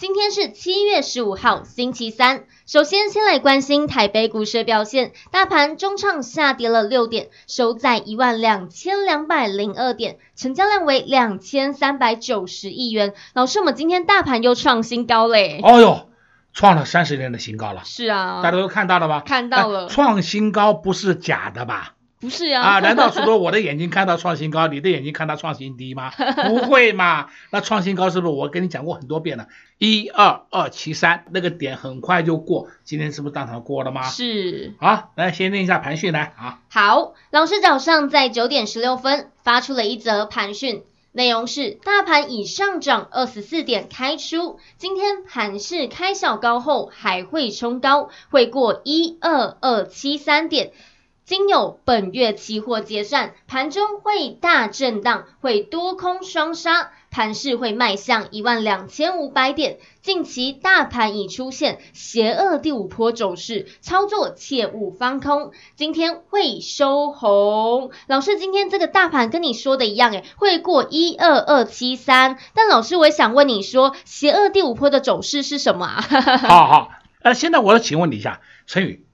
今天是七月十五号，星期三。首先，先来关心台北股市表现，大盘中场下跌了六点，收在一万两千两百零二点，成交量为两千三百九十亿元。老师，我们今天大盘又创新高嘞！哦哟，创了三十年的新高了。是啊，大家都看到了吧？看到了，创新高不是假的吧？不是呀，啊，难道是说我的眼睛看到创新高，你的眼睛看到创新低吗？不会嘛？那创新高是不是我跟你讲过很多遍了？一二二七三那个点很快就过，今天是不是当场过了吗？是。好，来先念一下盘讯来啊。好，老师早上在九点十六分发出了一则盘讯，内容是大盘已上涨二十四点开出，今天盘势开小高后还会冲高，会过一二二七三点。今有本月期货结算，盘中会大震荡，会多空双杀，盘势会迈向一万两千五百点。近期大盘已出现邪恶第五波走势，操作切勿放空。今天会收红，老师，今天这个大盘跟你说的一样，诶，会过一二二七三。但老师，我也想问你说，邪恶第五波的走势是什么啊？好好，呃，现在我要请问你一下，陈宇。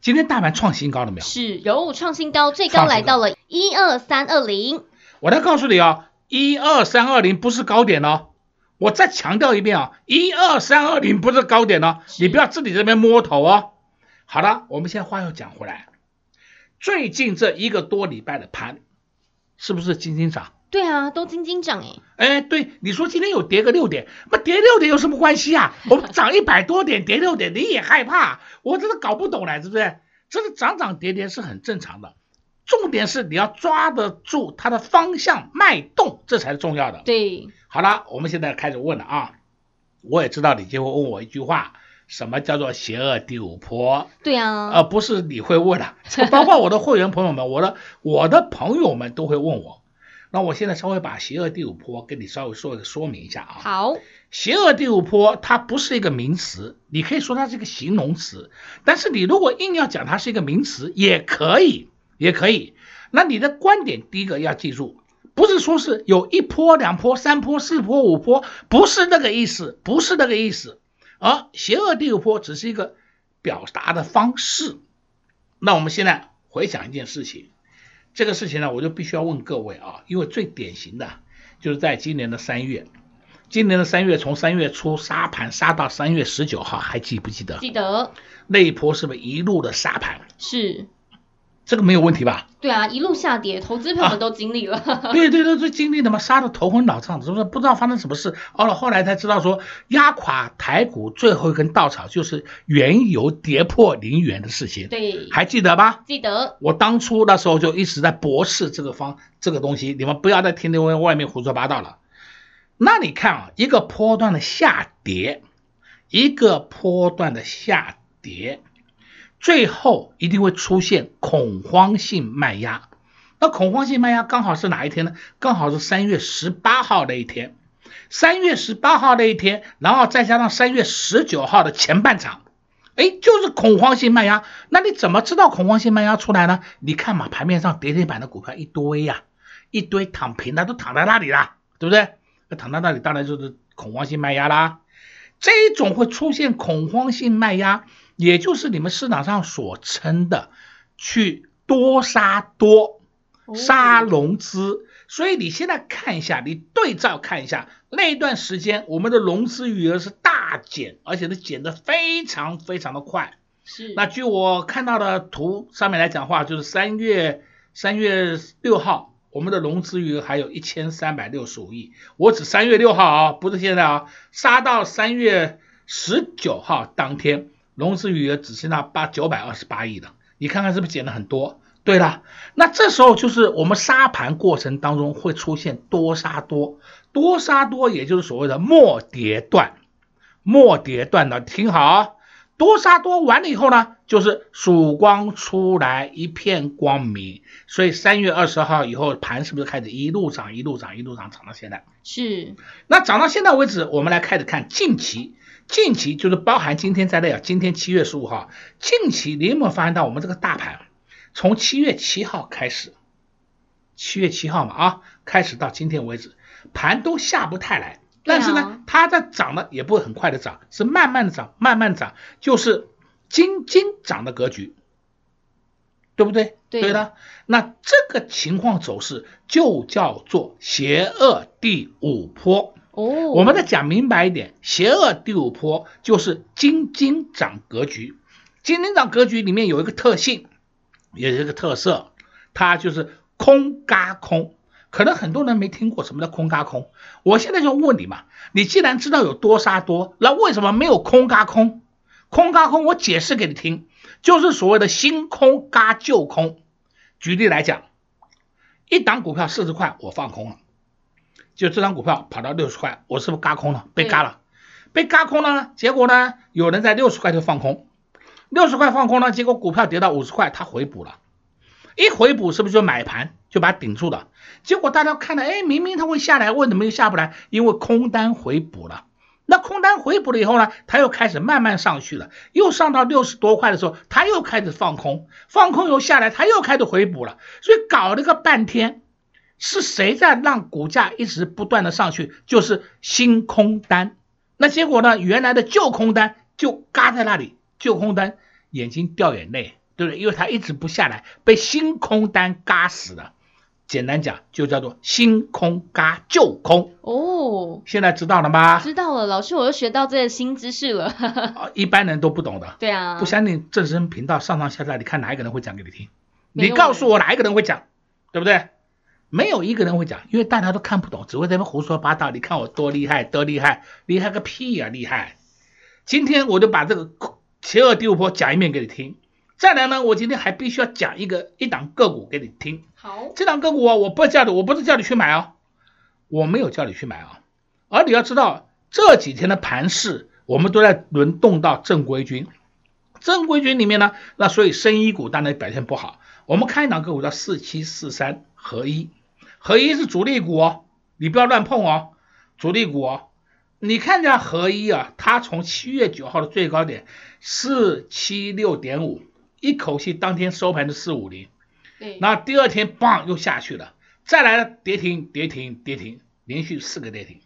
今天大盘创新高了没有？是有创新高，最高来到了一二三二零。我再告诉你啊，一二三二零不是高点哦。我再强调一遍啊，一二三二零不是高点哦，你不要自己这边摸头哦。好了，我们现在话又讲回来，最近这一个多礼拜的盘，是不是轻轻涨？对啊，都轻轻涨诶。哎，对，你说今天有跌个六点，那跌六点有什么关系啊？我们涨一百多点，跌六点你也害怕？我真的搞不懂了，是不是？这个涨涨跌跌是很正常的，重点是你要抓得住它的方向脉动，这才是重要的。对，好了，我们现在开始问了啊。我也知道你就会问我一句话，什么叫做邪恶第五波？对啊，而不是你会问的，包括我的会员朋友们，我的我的朋友们都会问我。那我现在稍微把邪恶第五波跟你稍微说说明一下啊。好，邪恶第五波它不是一个名词，你可以说它是一个形容词，但是你如果硬要讲它是一个名词，也可以，也可以。那你的观点第一个要记住，不是说是有一波、两波、三波、四波、五波，不是那个意思，不是那个意思。而邪恶第五波只是一个表达的方式。那我们现在回想一件事情。这个事情呢，我就必须要问各位啊，因为最典型的就是在今年的三月，今年的三月从三月初杀盘杀到三月十九号，还记不记得？记得。那一波是不是一路的杀盘？是。这个没有问题吧？对啊，一路下跌，投资朋友们都经历了。啊、对对对，都经历了嘛，杀得头昏脑胀，是不是？不知道发生什么事。哦了，后来才知道说，压垮台股最后一根稻草就是原油跌破零元的事情。对，还记得吧？记得。我当初那时候就一直在驳斥这个方这个东西，你们不要再听那外面胡说八道了。那你看啊，一个波段的下跌，一个波段的下跌。最后一定会出现恐慌性卖压，那恐慌性卖压刚好是哪一天呢？刚好是三月十八号那一天，三月十八号那一天，然后再加上三月十九号的前半场，哎，就是恐慌性卖压。那你怎么知道恐慌性卖压出来呢？你看嘛，盘面上跌停板的股票一堆呀，一堆躺平的都躺在那里了，对不对？躺在那里当然就是恐慌性卖压啦。这种会出现恐慌性卖压。也就是你们市场上所称的去多杀多杀融资，所以你现在看一下，你对照看一下那一段时间，我们的融资余额是大减，而且是减得非常非常的快。是。那据我看到的图上面来讲话，就是三月三月六号，我们的融资余额还有一千三百六十五亿。我指三月六号啊，不是现在啊，杀到三月十九号当天。融资余额只剩下八九百二十八亿了，你看看是不是减了很多？对了，那这时候就是我们杀盘过程当中会出现多杀多，多杀多也就是所谓的末跌段，末跌段的听好，多杀多完了以后呢，就是曙光出来一片光明，所以三月二十号以后盘是不是开始一路涨一路涨一路涨涨到现在？是。那涨到现在为止，我们来开始看近期，近期就是包含今天在内啊，今天七月十五号，近期你有没有发现到我们这个大盘？从七月七号开始，七月七号嘛啊，开始到今天为止，盘都下不太来，但是呢，它在涨呢也不会很快的涨，是慢慢的涨，慢慢涨，就是金金涨的格局，对不对？对，对的。那这个情况走势就叫做邪恶第五波哦。我们再讲明白一点，邪恶第五波就是金金涨格局，金金涨格局里面有一个特性。也是一个特色，它就是空嘎空，可能很多人没听过什么叫空嘎空。我现在就问你嘛，你既然知道有多杀多，那为什么没有空嘎空？空嘎空，我解释给你听，就是所谓的新空嘎旧空。举例来讲，一档股票四十块，我放空了，就这张股票跑到六十块，我是不是嘎空了？被嘎了，被嘎空了，结果呢，有人在六十块就放空。六十块放空了，结果股票跌到五十块，他回补了，一回补是不是就买盘就把它顶住了？结果大家看了，哎，明明它会下来，为什么又下不来？因为空单回补了。那空单回补了以后呢，它又开始慢慢上去了，又上到六十多块的时候，它又开始放空，放空又下来，它又开始回补了。所以搞了个半天，是谁在让股价一直不断的上去？就是新空单。那结果呢，原来的旧空单就嘎在那里。旧空单眼睛掉眼泪，对不对？因为它一直不下来，被新空单嘎死了。简单讲，就叫做新空嘎旧空。哦，现在知道了吗？知道了，老师，我又学到这个新知识了。一般人都不懂的。对啊。不相信正声频道上上下下，你看哪一个人会讲给你听？你告诉我哪一个人会讲，对不对？没有一个人会讲，因为大家都看不懂，只会在那胡说八道。你看我多厉害，多厉害，厉害个屁呀，厉害！今天我就把这个。邪恶第五波讲一遍给你听，再来呢，我今天还必须要讲一个一档个股给你听。好，这档个股啊，我不叫你，我不是叫你去买啊，我没有叫你去买啊，而你要知道这几天的盘势，我们都在轮动到正规军，正规军里面呢，那所以深一股当然表现不好。我们看一档个股叫四七四三合一，合一是主力股哦，你不要乱碰哦，主力股哦。你看一下合一啊，它从七月九号的最高点四七六点五，一口气当天收盘的四五零，对，那第二天棒又下去了，再来了跌停跌停跌停，连续四个跌停，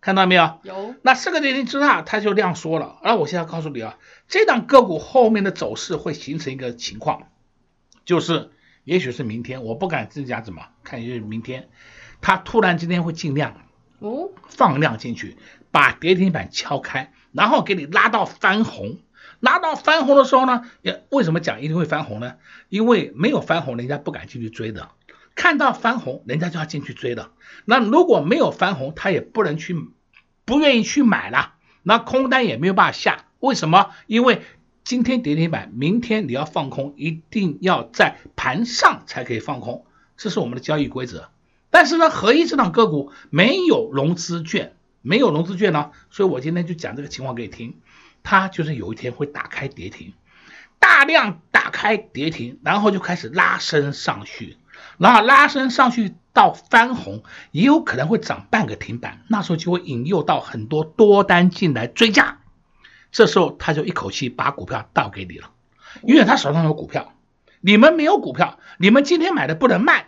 看到没有？有。那四个跌停之后，它就量缩了。而我现在告诉你啊，这档个股后面的走势会形成一个情况，就是也许是明天，我不敢自己讲怎么看，也许明天它突然今天会进量，哦，放量进去。把跌停板敲开，然后给你拉到翻红，拿到翻红的时候呢，也为什么讲一定会翻红呢？因为没有翻红，人家不敢进去追的；看到翻红，人家就要进去追的。那如果没有翻红，他也不能去，不愿意去买了，那空单也没有办法下。为什么？因为今天跌停板，明天你要放空，一定要在盘上才可以放空，这是我们的交易规则。但是呢，合一这档个股没有融资券。没有融资券呢，所以我今天就讲这个情况给你听。它就是有一天会打开跌停，大量打开跌停，然后就开始拉升上去，然后拉升上去到翻红，也有可能会涨半个停板，那时候就会引诱到很多多单进来追价，这时候他就一口气把股票倒给你了，因为他手上有股票，你们没有股票，你们今天买的不能卖。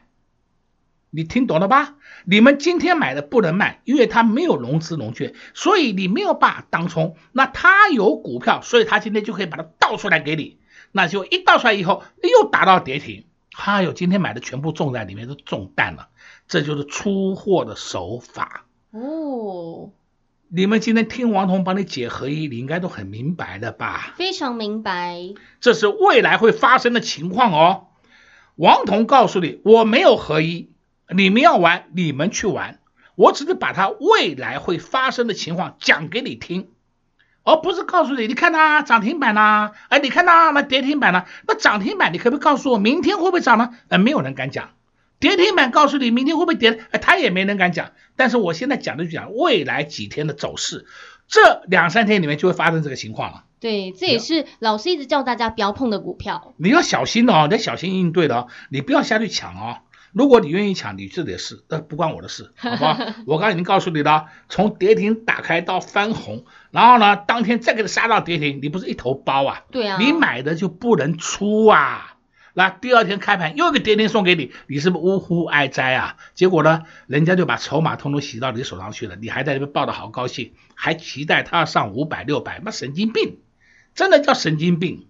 你听懂了吧？你们今天买的不能卖，因为它没有融资融券，所以你没有办法当冲。那他有股票，所以他今天就可以把它倒出来给你。那就一倒出来以后，又打到跌停。还有今天买的全部中在里面，都中弹了。这就是出货的手法哦。你们今天听王彤帮你解合一，你应该都很明白的吧？非常明白。这是未来会发生的情况哦。王彤告诉你，我没有合一。你们要玩，你们去玩，我只是把它未来会发生的情况讲给你听。而不是告诉你，你看它涨停板呐，哎，你看它那跌停板呢？那涨停板你可不可以告诉我明天会不会涨呢？呃，没有人敢讲。跌停板告诉你明天会不会跌，哎，他也没人敢讲。但是我现在讲的就讲未来几天的走势，这两三天里面就会发生这个情况了。对，这也是老师一直叫大家不要碰的股票。你要小心哦，你要小心应对的哦，你不要下去抢哦。如果你愿意抢，你自己的事，那不关我的事，好吧？我刚才已经告诉你了，从跌停打开到翻红，然后呢，当天再给它杀到跌停，你不是一头包啊？对啊，你买的就不能出啊。那第二天开盘又一个跌停送给你，你是不是呜呼哀哉啊？结果呢，人家就把筹码通通洗到你手上去了，你还在那边抱得好高兴，还期待它要上五百六百，那神经病，真的叫神经病。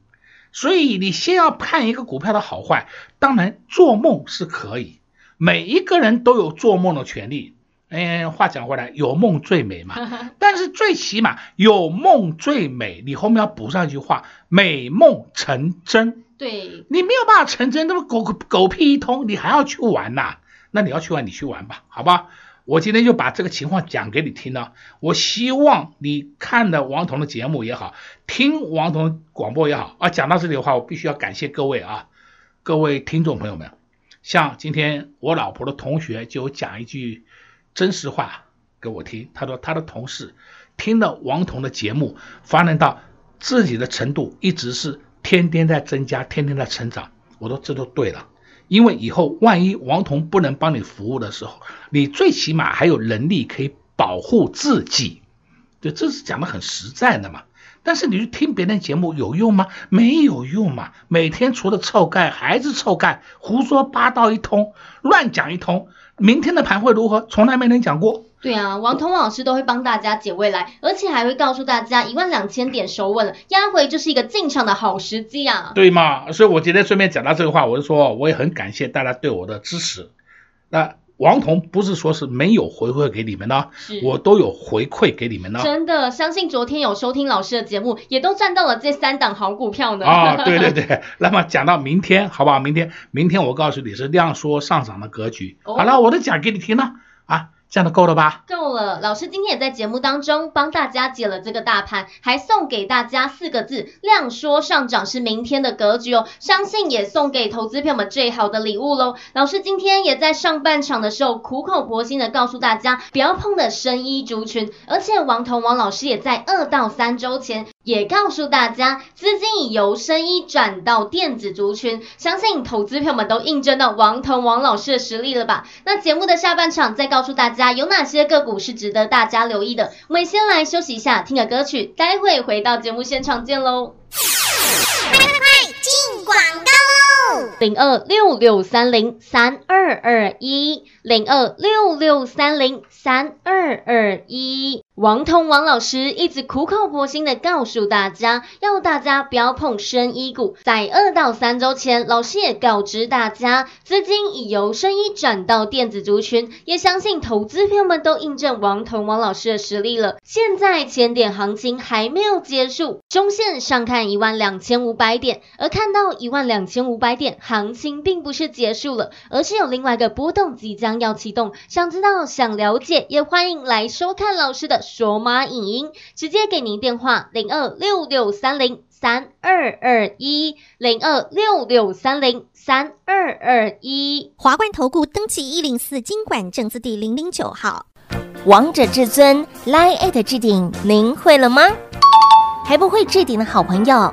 所以你先要判一个股票的好坏，当然做梦是可以，每一个人都有做梦的权利。哎，话讲回来，有梦最美嘛。但是最起码有梦最美，你后面要补上一句话：美梦成真。对，你没有办法成真，那么狗狗屁一通，你还要去玩呐、啊？那你要去玩，你去玩吧，好吧？我今天就把这个情况讲给你听了。我希望你看的王彤的节目也好，听王彤广播也好啊。讲到这里的话，我必须要感谢各位啊，各位听众朋友们。像今天我老婆的同学就讲一句真实话给我听，他说他的同事听了王彤的节目，发展到自己的程度一直是天天在增加，天天在成长。我说这都对了。因为以后万一王彤不能帮你服务的时候，你最起码还有能力可以保护自己，对，这是讲的很实在的嘛。但是你去听别人节目有用吗？没有用嘛。每天除了臭盖还是臭盖，胡说八道一通，乱讲一通。明天的盘会如何？从来没人讲过。对啊，王彤老师都会帮大家解未来，而且还会告诉大家一万两千点守稳了，压回就是一个进场的好时机啊。对嘛？所以我今天顺便讲到这个话，我就说我也很感谢大家对我的支持。那。王彤不是说是没有回馈给你们的，我都有回馈给你们的。真的，相信昨天有收听老师的节目，也都赚到了这三档好股票呢。啊，对对对。那么讲到明天，好不好？明天，明天我告诉你是量缩上涨的格局。哦、好了，我都讲给你听了啊。这样的够了吧？够了，老师今天也在节目当中帮大家解了这个大盘，还送给大家四个字：量说上涨是明天的格局哦。相信也送给投资朋友们最好的礼物喽。老师今天也在上半场的时候苦口婆心的告诉大家不要碰的生医族群，而且王彤王老师也在二到三周前。也告诉大家，资金已由生意转到电子族群，相信投资票们都印证到王腾王老师的实力了吧？那节目的下半场再告诉大家有哪些个股是值得大家留意的。我们先来休息一下，听个歌曲，待会回到节目现场见喽。快快快，进广告喽！零二六六三零三二二一，零二六六三零三二二一。王彤王老师一直苦口婆心的告诉大家，要大家不要碰生医股。在二到三周前，老师也告知大家，资金已由生医转到电子族群，也相信投资朋友们都印证王彤王老师的实力了。现在千点行情还没有结束，中线上看一万两千五百点，而看到一万两千五百点，行情并不是结束了，而是有另外一个波动即将要启动。想知道、想了解，也欢迎来收看老师的。索马影音直接给您电话零二六六三零三二二一零二六六三零三二二一华冠投顾登记一零四经管证字第零零九号，王者至尊 Line@ 置顶，您会了吗？还不会置顶的好朋友，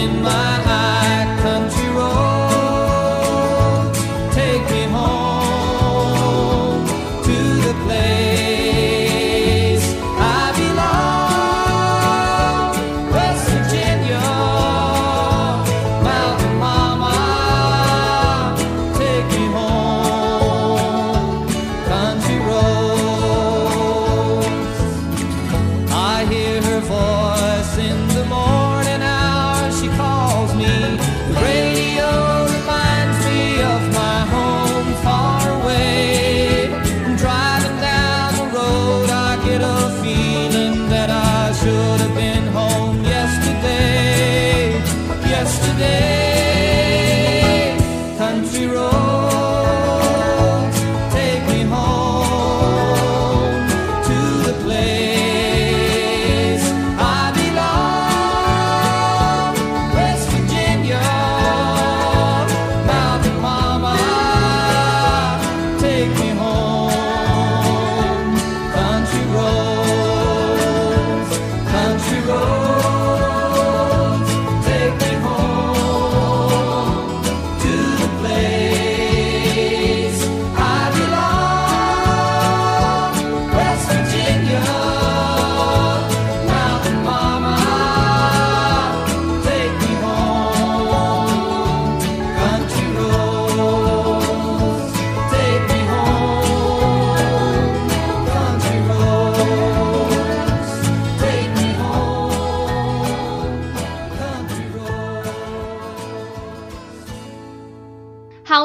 in my eye,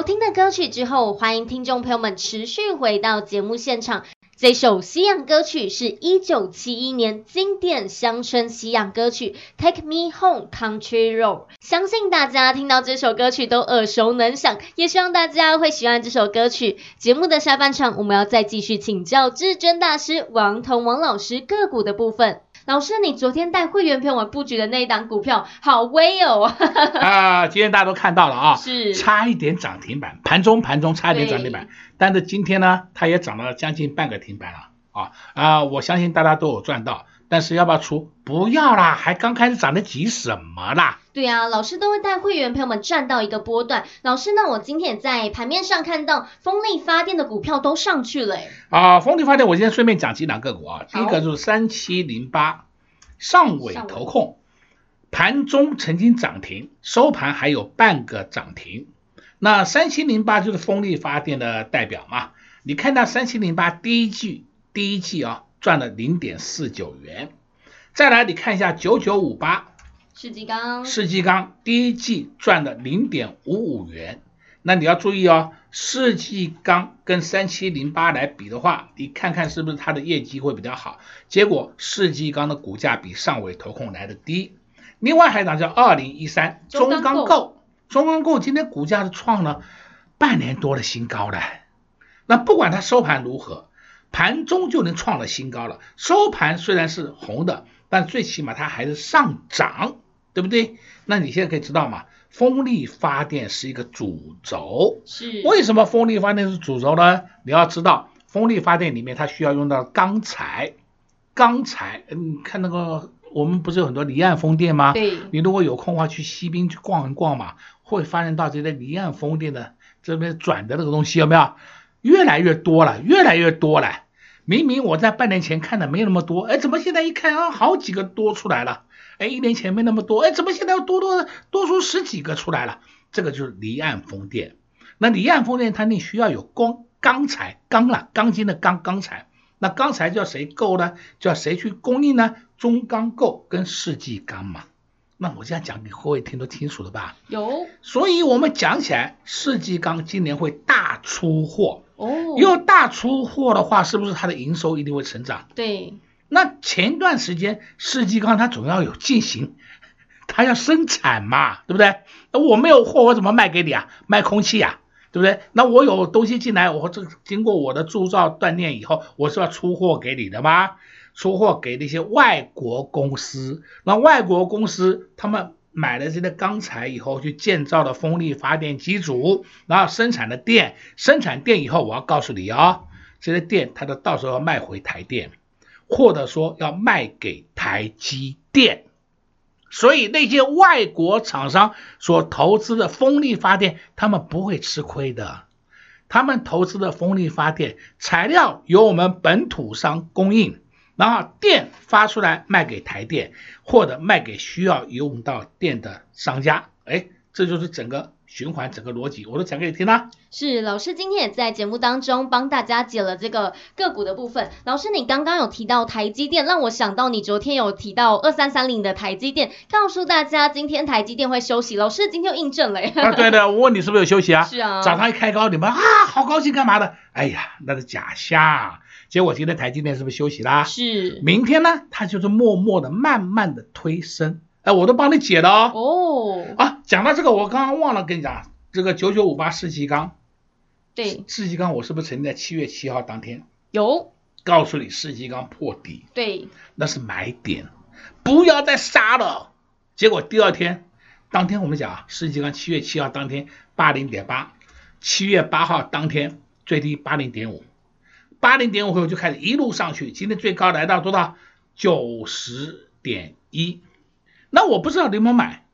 听的歌曲之后，欢迎听众朋友们持续回到节目现场。这首西洋歌曲是一九七一年经典乡村西洋歌曲《Take Me Home Country Road》，相信大家听到这首歌曲都耳熟能详，也希望大家会喜欢这首歌曲。节目的下半场，我们要再继续请教至尊大师王彤王老师个股的部分。老师，你昨天带会员朋友们布局的那一档股票好威哦！啊，今天大家都看到了啊，是差一点涨停板，盘中盘中差一点涨停板，但是今天呢，它也涨了将近半个停板了啊啊！我相信大家都有赚到，但是要不要出？不要啦，还刚开始涨得急什么啦？对啊，老师都会带会员朋友们赚到一个波段。老师呢，我今天也在盘面上看到风力发电的股票都上去了。啊，风力发电，我今天顺便讲几档个股啊。第一个就是三七零八，上尾投控，盘中曾经涨停，收盘还有半个涨停。那三七零八就是风力发电的代表嘛？你看到三七零八第一季第一季啊赚了零点四九元，再来你看一下九九五八。世纪钢，世纪钢第一季赚了零点五五元，那你要注意哦，世纪钢跟三七零八来比的话，你看看是不是它的业绩会比较好？结果世纪钢的股价比上尾投控来的低。另外还有一档叫二零一三中钢构，中钢构今天股价是创了半年多的新高了。那不管它收盘如何，盘中就能创了新高了。收盘虽然是红的，但最起码它还是上涨。对不对？那你现在可以知道嘛？风力发电是一个主轴，是为什么风力发电是主轴呢？你要知道，风力发电里面它需要用到钢材，钢材，嗯看那个我们不是有很多离岸风电吗？对，你如果有空的话去西滨去逛一逛嘛，会发现到这些离岸风电的这边转的那个东西有没有？越来越多了，越来越多了。明明我在半年前看的没那么多，哎，怎么现在一看啊，好几个多出来了？哎，一年前没那么多，哎，怎么现在又多多多出十几个出来了？这个就是离岸风电。那离岸风电它那需要有钢钢材，钢了，钢筋的钢钢材。那钢材叫谁购呢？叫谁去供应呢？中钢构跟世纪钢嘛。那我这样讲，你各位听都清楚了吧？有。所以我们讲起来，世纪钢今年会大出货。哦。又大出货的话，是不是它的营收一定会成长？对。那前段时间世纪钢它总要有进行，它要生产嘛，对不对？那我没有货，我怎么卖给你啊？卖空气呀、啊？对不对？那我有东西进来，我这经过我的铸造锻炼以后，我是要出货给你的吗？出货给那些外国公司，那外国公司他们买了这些钢材以后，去建造了风力发电机组，然后生产的电，生产电以后，我要告诉你啊、哦，这些电它都到时候要卖回台电，或者说要卖给台积电。所以那些外国厂商所投资的风力发电，他们不会吃亏的。他们投资的风力发电材料由我们本土商供应，然后电发出来卖给台电，或者卖给需要用到电的商家。哎，这就是整个。循环整个逻辑，我都讲给你听啦。是老师今天也在节目当中帮大家解了这个个股的部分。老师，你刚刚有提到台积电，让我想到你昨天有提到二三三零的台积电，告诉大家今天台积电会休息。老师今天又印证了。啊，对的，我问你是不是有休息啊？是啊。早上一开高，你们啊，好高兴干嘛的？哎呀，那是假象。结果今天台积电是不是休息啦？是。明天呢，它就是默默的、慢慢的推升。哎，我都帮你解了哦。哦。啊，讲到这个，我刚刚忘了跟你讲，这个九九五八世纪钢。对。世纪钢，我是不是曾经在七月七号当天有告诉你世纪钢破底？对。那是买点，不要再杀了。结果第二天，当天我们讲啊，世纪钢七月七号当天八零点八，七月八号当天最低八零点五，八零点五后就开始一路上去，今天最高来到多少？九十点一。那我不知道你有没有买，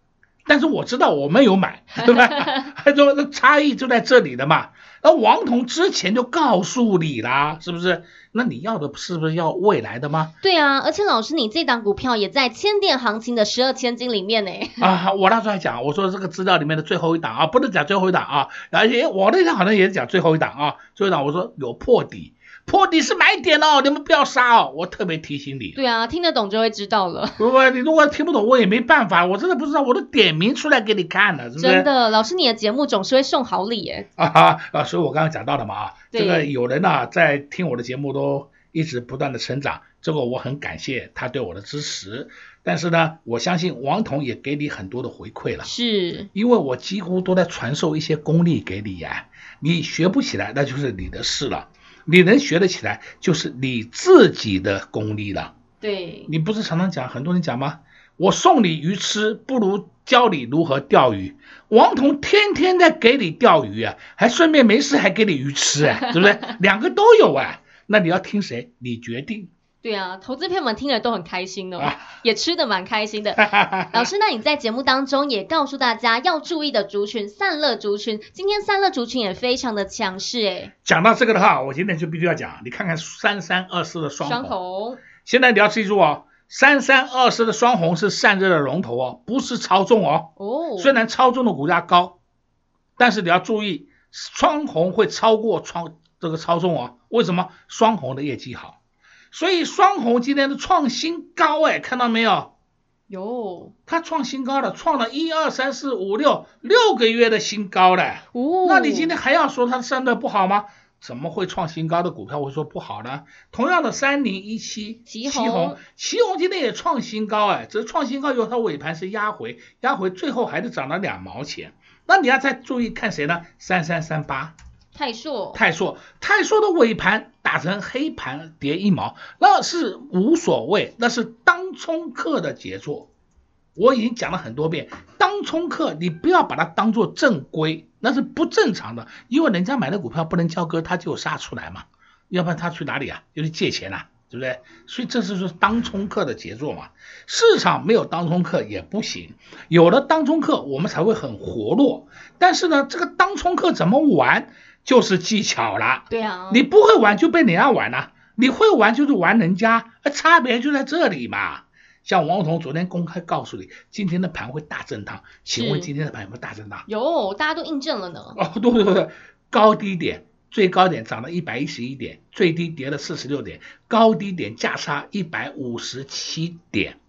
但是我知道我没有买，对吧？还说那差异就在这里的嘛。那王彤之前就告诉你啦，是不是？那你要的是不是要未来的吗？对啊，而且老师，你这档股票也在千点行情的十二千金里面呢。啊，我那时候还讲，我说这个资料里面的最后一档啊，不能讲最后一档啊，而且我那天好像也是讲最后一档啊，最后一档我说有破底。破底是买点哦，你们不要杀哦，我特别提醒你。对啊，听得懂就会知道了。不不，你如果听不懂，我也没办法，我真的不知道，我都点名出来给你看了，是不是？真的，老师你的节目总是会送好礼耶。啊哈啊，所以我刚刚讲到了嘛啊，这个有人呢在听我的节目都一直不断的成长，这个我很感谢他对我的支持。但是呢，我相信王彤也给你很多的回馈了，是因为我几乎都在传授一些功力给你呀，你学不起来那就是你的事了。你能学得起来，就是你自己的功力了。对，你不是常常讲，很多人讲吗？我送你鱼吃，不如教你如何钓鱼。王彤天天在给你钓鱼啊，还顺便没事还给你鱼吃啊，对不对？两个都有啊，那你要听谁？你决定。对啊，投资朋友们听了都很开心的，哦，也吃的蛮开心的。老师，那你在节目当中也告诉大家要注意的族群，散热族群，今天散热族群也非常的强势诶。讲到这个的话，我今天就必须要讲，你看看三三二四的双红。双红。现在你要记住哦，三三二四的双红是散热的龙头哦，不是超重哦。哦。虽然超重的股价高，但是你要注意，双红会超过超这个超重哦。为什么？双红的业绩好。所以双红今天的创新高哎，看到没有？有，它创新高了，创了一二三四五六六个月的新高了。哦，那你今天还要说它散热不好吗？怎么会创新高的股票会说不好呢？同样的三零一七，奇红，奇红今天也创新高哎，只是创新高以后它尾盘是压回，压回最后还是涨了两毛钱。那你要再注意看谁呢？三三三八。泰硕，泰硕，泰硕的尾盘打成黑盘跌一毛，那是无所谓，那是当冲客的杰作。我已经讲了很多遍，当冲客你不要把它当做正规，那是不正常的，因为人家买的股票不能交割，他就杀出来嘛，要不然他去哪里啊？就去借钱啊，对不对？所以这是说当冲客的杰作嘛。市场没有当冲客也不行，有了当冲客我们才会很活络。但是呢，这个当冲客怎么玩？就是技巧啦，对啊，你不会玩就被人家玩了，你会玩就是玩人家，差别就在这里嘛。像王彤昨天公开告诉你，今天的盘会大震荡，请问今天的盘有没有大震荡？有，大家都印证了呢。哦，对对对，高低点，最高点涨了一百一十一点，最低跌了四十六点，高低点价差一百五十七点，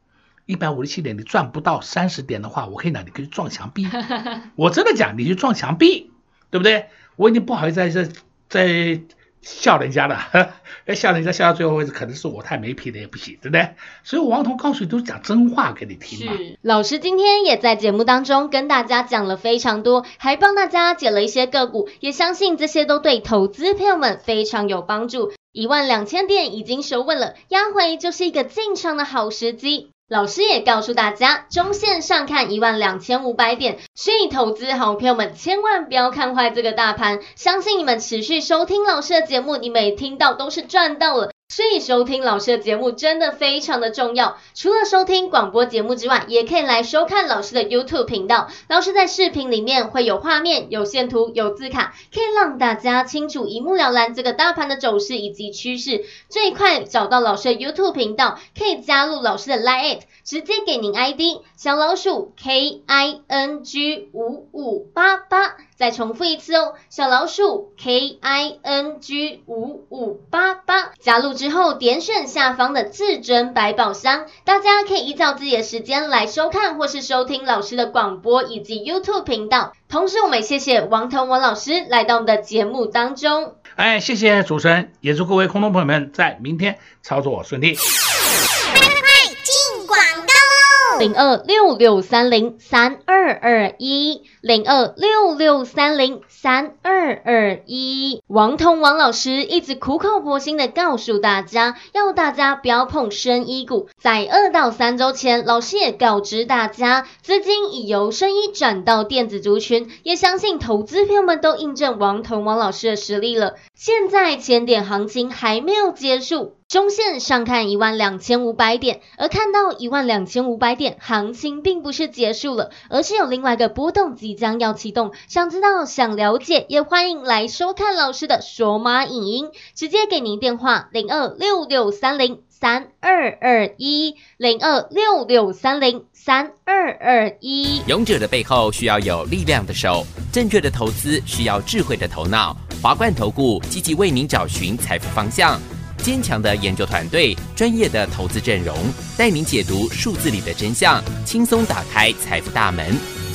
一百五十七点你赚不到三十点的话，我可以拿你可以撞墙壁。我真的讲，你去撞墙壁，对不对？我已经不好意思在在在。笑人家了，哎，笑人家笑到最后为止，可能是我太没品了也不行，对不对？所以王彤告诉你都是讲真话给你听嘛。老师今天也在节目当中跟大家讲了非常多，还帮大家解了一些个股，也相信这些都对投资朋友们非常有帮助。一万两千点已经收稳了，压回就是一个进场的好时机。老师也告诉大家，中线上看一万两千五百点，所以投资好朋友们千万不要看坏这个大盘。相信你们持续收听老师的节目，你每听到都是赚到了。所以收听老师的节目真的非常的重要。除了收听广播节目之外，也可以来收看老师的 YouTube 频道。老师在视频里面会有画面、有线图、有字卡，可以让大家清楚一目了然这个大盘的走势以及趋势。最快找到老师的 YouTube 频道，可以加入老师的 Line，直接给您 ID 小老鼠 K I N G 五五八八。再重复一次哦，小老鼠 K I N G 五五八八，加入之后点选下方的至尊百宝箱，大家可以依照自己的时间来收看或是收听老师的广播以及 YouTube 频道。同时，我们也谢谢王腾文老师来到我们的节目当中。哎，谢谢主持人，也祝各位空中朋友们在明天操作顺利。零二六六三零三二二一，零二六六三零三二二一。王彤王老师一直苦口婆心的告诉大家，要大家不要碰生医股。在二到三周前，老师也告知大家，资金已由生一转到电子族群，也相信投资朋友们都印证王彤王老师的实力了。现在千点行情还没有结束。中线上看一万两千五百点，而看到一万两千五百点，行情并不是结束了，而是有另外一个波动即将要启动。想知道、想了解，也欢迎来收看老师的说码影音，直接给您电话零二六六三零三二二一零二六六三零三二二一。勇者的背后需要有力量的手，正确的投资需要智慧的头脑。华冠投顾积极为您找寻财富方向。坚强的研究团队，专业的投资阵容，带您解读数字里的真相，轻松打开财富大门。